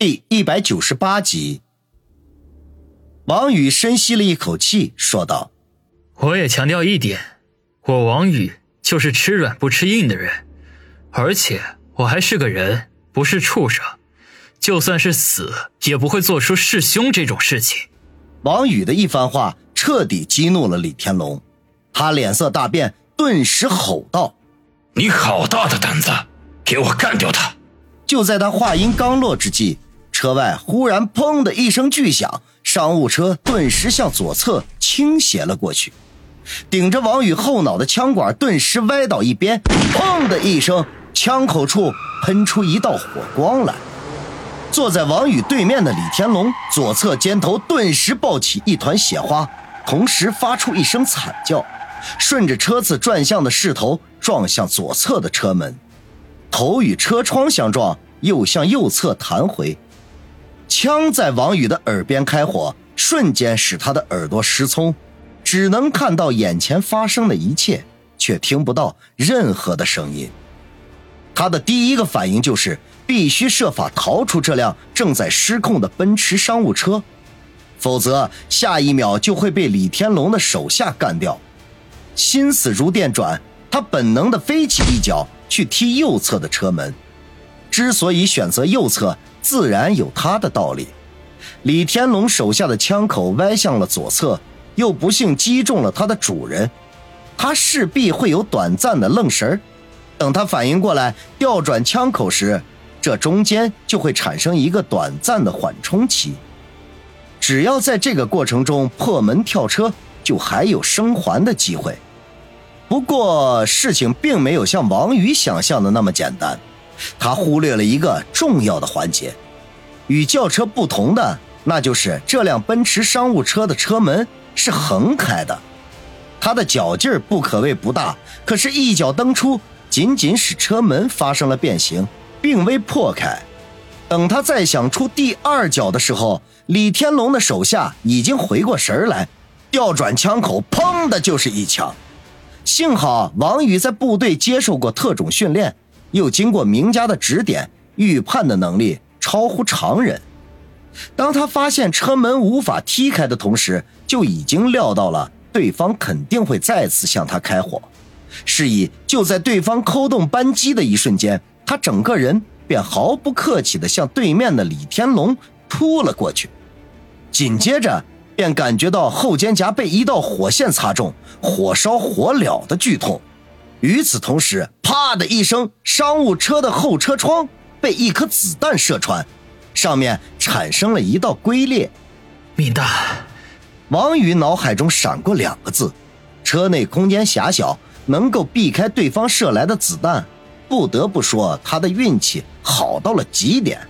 第一百九十八集，王宇深吸了一口气，说道：“我也强调一点，我王宇就是吃软不吃硬的人，而且我还是个人，不是畜生。就算是死，也不会做出弑兄这种事情。”王宇的一番话彻底激怒了李天龙，他脸色大变，顿时吼道：“你好大的胆子，给我干掉他！”就在他话音刚落之际。车外忽然“砰”的一声巨响，商务车顿时向左侧倾斜了过去，顶着王宇后脑的枪管顿时歪倒一边，“砰”的一声，枪口处喷出一道火光来。坐在王宇对面的李天龙左侧肩头顿时爆起一团血花，同时发出一声惨叫，顺着车子转向的势头撞向左侧的车门，头与车窗相撞，又向右侧弹回。枪在王宇的耳边开火，瞬间使他的耳朵失聪，只能看到眼前发生的一切，却听不到任何的声音。他的第一个反应就是必须设法逃出这辆正在失控的奔驰商务车，否则下一秒就会被李天龙的手下干掉。心思如电转，他本能的飞起一脚去踢右侧的车门。之所以选择右侧。自然有他的道理。李天龙手下的枪口歪向了左侧，又不幸击中了他的主人，他势必会有短暂的愣神儿。等他反应过来调转枪口时，这中间就会产生一个短暂的缓冲期。只要在这个过程中破门跳车，就还有生还的机会。不过事情并没有像王宇想象的那么简单。他忽略了一个重要的环节，与轿车不同的，那就是这辆奔驰商务车的车门是横开的。他的脚劲儿不可谓不大，可是，一脚蹬出，仅仅使车门发生了变形，并未破开。等他再想出第二脚的时候，李天龙的手下已经回过神儿来，调转枪口，砰的就是一枪。幸好王宇在部队接受过特种训练。又经过名家的指点，预判的能力超乎常人。当他发现车门无法踢开的同时，就已经料到了对方肯定会再次向他开火。是以，就在对方扣动扳机的一瞬间，他整个人便毫不客气地向对面的李天龙扑了过去。紧接着，便感觉到后肩胛被一道火线擦中，火烧火燎的剧痛。与此同时，啪的一声，商务车的后车窗被一颗子弹射穿，上面产生了一道龟裂。命大。王宇脑海中闪过两个字：车内空间狭小，能够避开对方射来的子弹。不得不说，他的运气好到了极点。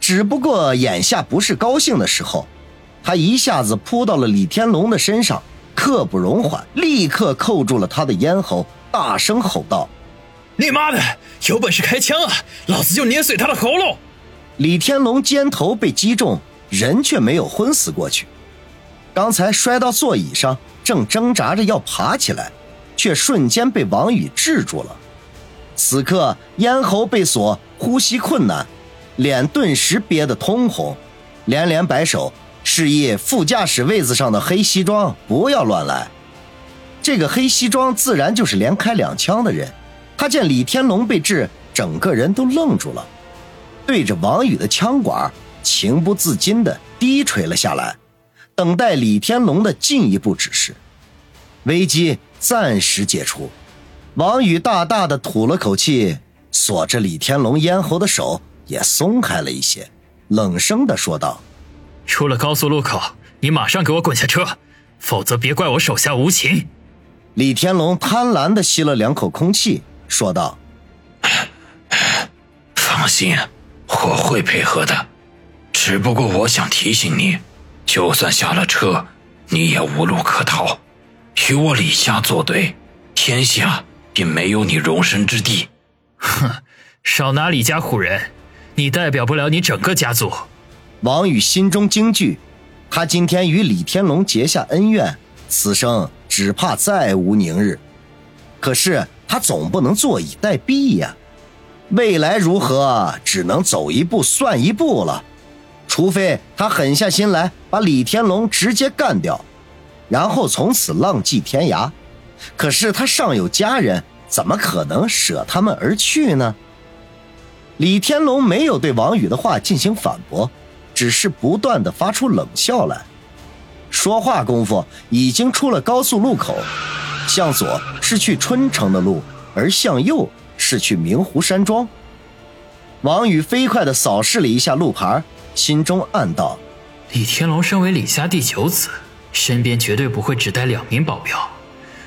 只不过眼下不是高兴的时候，他一下子扑到了李天龙的身上，刻不容缓，立刻扣住了他的咽喉。大声吼道：“你妈的，有本事开枪啊！老子就捏碎他的喉咙！”李天龙肩头被击中，人却没有昏死过去。刚才摔到座椅上，正挣扎着要爬起来，却瞬间被王宇制住了。此刻咽喉被锁，呼吸困难，脸顿时憋得通红，连连摆手，示意副驾驶位子上的黑西装不要乱来。这个黑西装自然就是连开两枪的人，他见李天龙被制，整个人都愣住了，对着王宇的枪管情不自禁的低垂了下来，等待李天龙的进一步指示。危机暂时解除，王宇大大的吐了口气，锁着李天龙咽喉的手也松开了一些，冷声的说道：“出了高速路口，你马上给我滚下车，否则别怪我手下无情。”李天龙贪婪的吸了两口空气，说道：“ 放心，我会配合的。只不过我想提醒你，就算下了车，你也无路可逃。与我李家作对，天下便没有你容身之地。”哼，少拿李家唬人，你代表不了你整个家族。王宇心中惊惧，他今天与李天龙结下恩怨，此生。只怕再无宁日，可是他总不能坐以待毙呀。未来如何，只能走一步算一步了。除非他狠下心来把李天龙直接干掉，然后从此浪迹天涯。可是他尚有家人，怎么可能舍他们而去呢？李天龙没有对王宇的话进行反驳，只是不断的发出冷笑来。说话功夫已经出了高速路口，向左是去春城的路，而向右是去明湖山庄。王宇飞快地扫视了一下路牌，心中暗道：李天龙身为李家第九子，身边绝对不会只带两名保镖，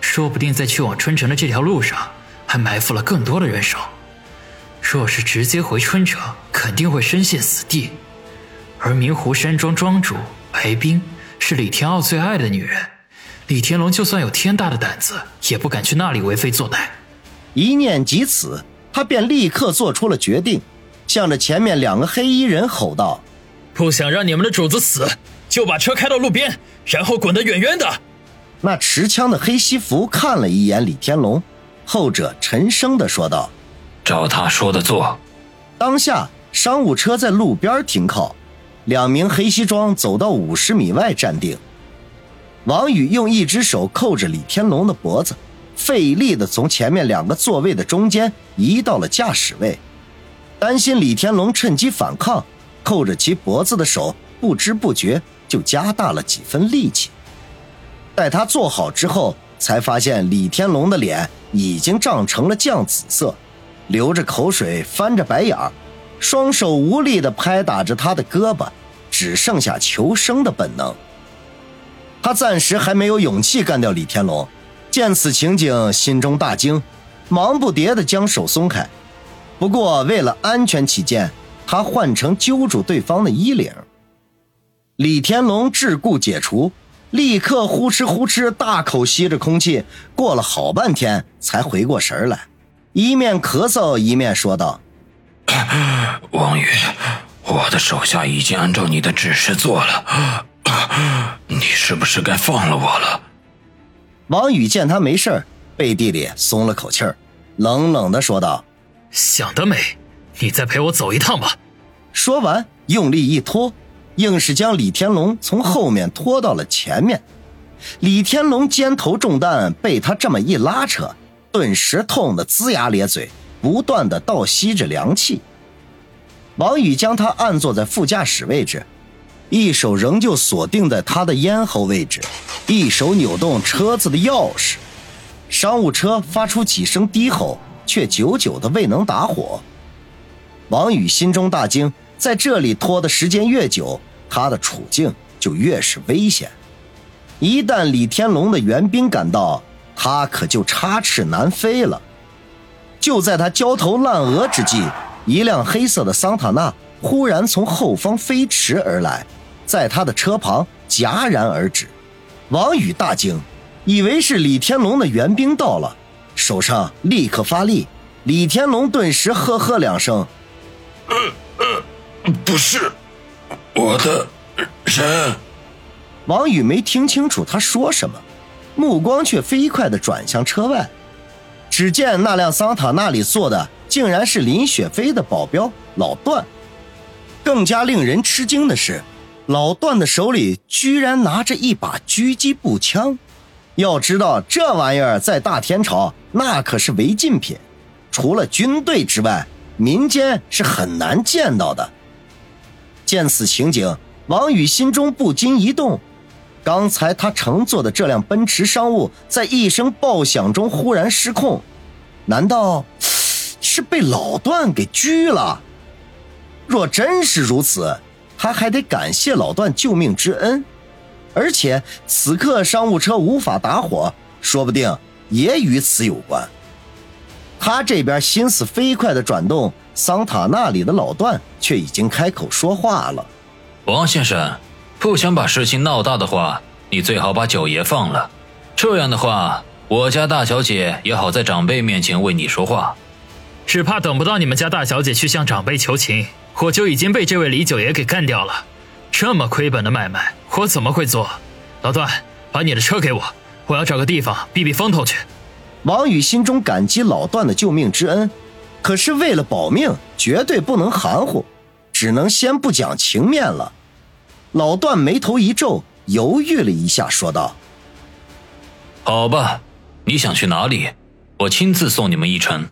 说不定在去往春城的这条路上，还埋伏了更多的人手。若是直接回春城，肯定会身陷死地。而明湖山庄庄主白冰。是李天傲最爱的女人，李天龙就算有天大的胆子，也不敢去那里为非作歹。一念及此，他便立刻做出了决定，向着前面两个黑衣人吼道：“不想让你们的主子死，就把车开到路边，然后滚得远远的。”那持枪的黑西服看了一眼李天龙，后者沉声的说道：“照他说的做。”当下，商务车在路边停靠。两名黑西装走到五十米外站定，王宇用一只手扣着李天龙的脖子，费力地从前面两个座位的中间移到了驾驶位，担心李天龙趁机反抗，扣着其脖子的手不知不觉就加大了几分力气。待他坐好之后，才发现李天龙的脸已经涨成了酱紫色，流着口水，翻着白眼儿。双手无力地拍打着他的胳膊，只剩下求生的本能。他暂时还没有勇气干掉李天龙，见此情景，心中大惊，忙不迭地将手松开。不过为了安全起见，他换成揪住对方的衣领。李天龙桎梏解除，立刻呼哧呼哧大口吸着空气，过了好半天才回过神来，一面咳嗽一面说道。王宇，我的手下已经按照你的指示做了，你是不是该放了我了？王宇见他没事背地里松了口气儿，冷冷的说道：“想得美，你再陪我走一趟吧。”说完，用力一拖，硬是将李天龙从后面拖到了前面。李天龙肩头重担被他这么一拉扯，顿时痛得龇牙咧嘴。不断的倒吸着凉气，王宇将他按坐在副驾驶位置，一手仍旧锁定在他的咽喉位置，一手扭动车子的钥匙。商务车发出几声低吼，却久久的未能打火。王宇心中大惊，在这里拖的时间越久，他的处境就越是危险。一旦李天龙的援兵赶到，他可就插翅难飞了。就在他焦头烂额之际，一辆黑色的桑塔纳忽然从后方飞驰而来，在他的车旁戛然而止。王宇大惊，以为是李天龙的援兵到了，手上立刻发力。李天龙顿时呵呵两声：“呃呃，不是，我的人。”王宇没听清楚他说什么，目光却飞快地转向车外。只见那辆桑塔纳里坐的竟然是林雪飞的保镖老段，更加令人吃惊的是，老段的手里居然拿着一把狙击步枪。要知道，这玩意儿在大天朝那可是违禁品，除了军队之外，民间是很难见到的。见此情景，王宇心中不禁一动。刚才他乘坐的这辆奔驰商务，在一声爆响中忽然失控，难道是被老段给狙了？若真是如此，他还得感谢老段救命之恩。而且此刻商务车无法打火，说不定也与此有关。他这边心思飞快的转动，桑塔纳里的老段却已经开口说话了：“王先生。”不想把事情闹大的话，你最好把九爷放了。这样的话，我家大小姐也好在长辈面前为你说话。只怕等不到你们家大小姐去向长辈求情，我就已经被这位李九爷给干掉了。这么亏本的买卖，我怎么会做？老段，把你的车给我，我要找个地方避避风头去。王宇心中感激老段的救命之恩，可是为了保命，绝对不能含糊，只能先不讲情面了。老段眉头一皱，犹豫了一下，说道：“好吧，你想去哪里？我亲自送你们一程。”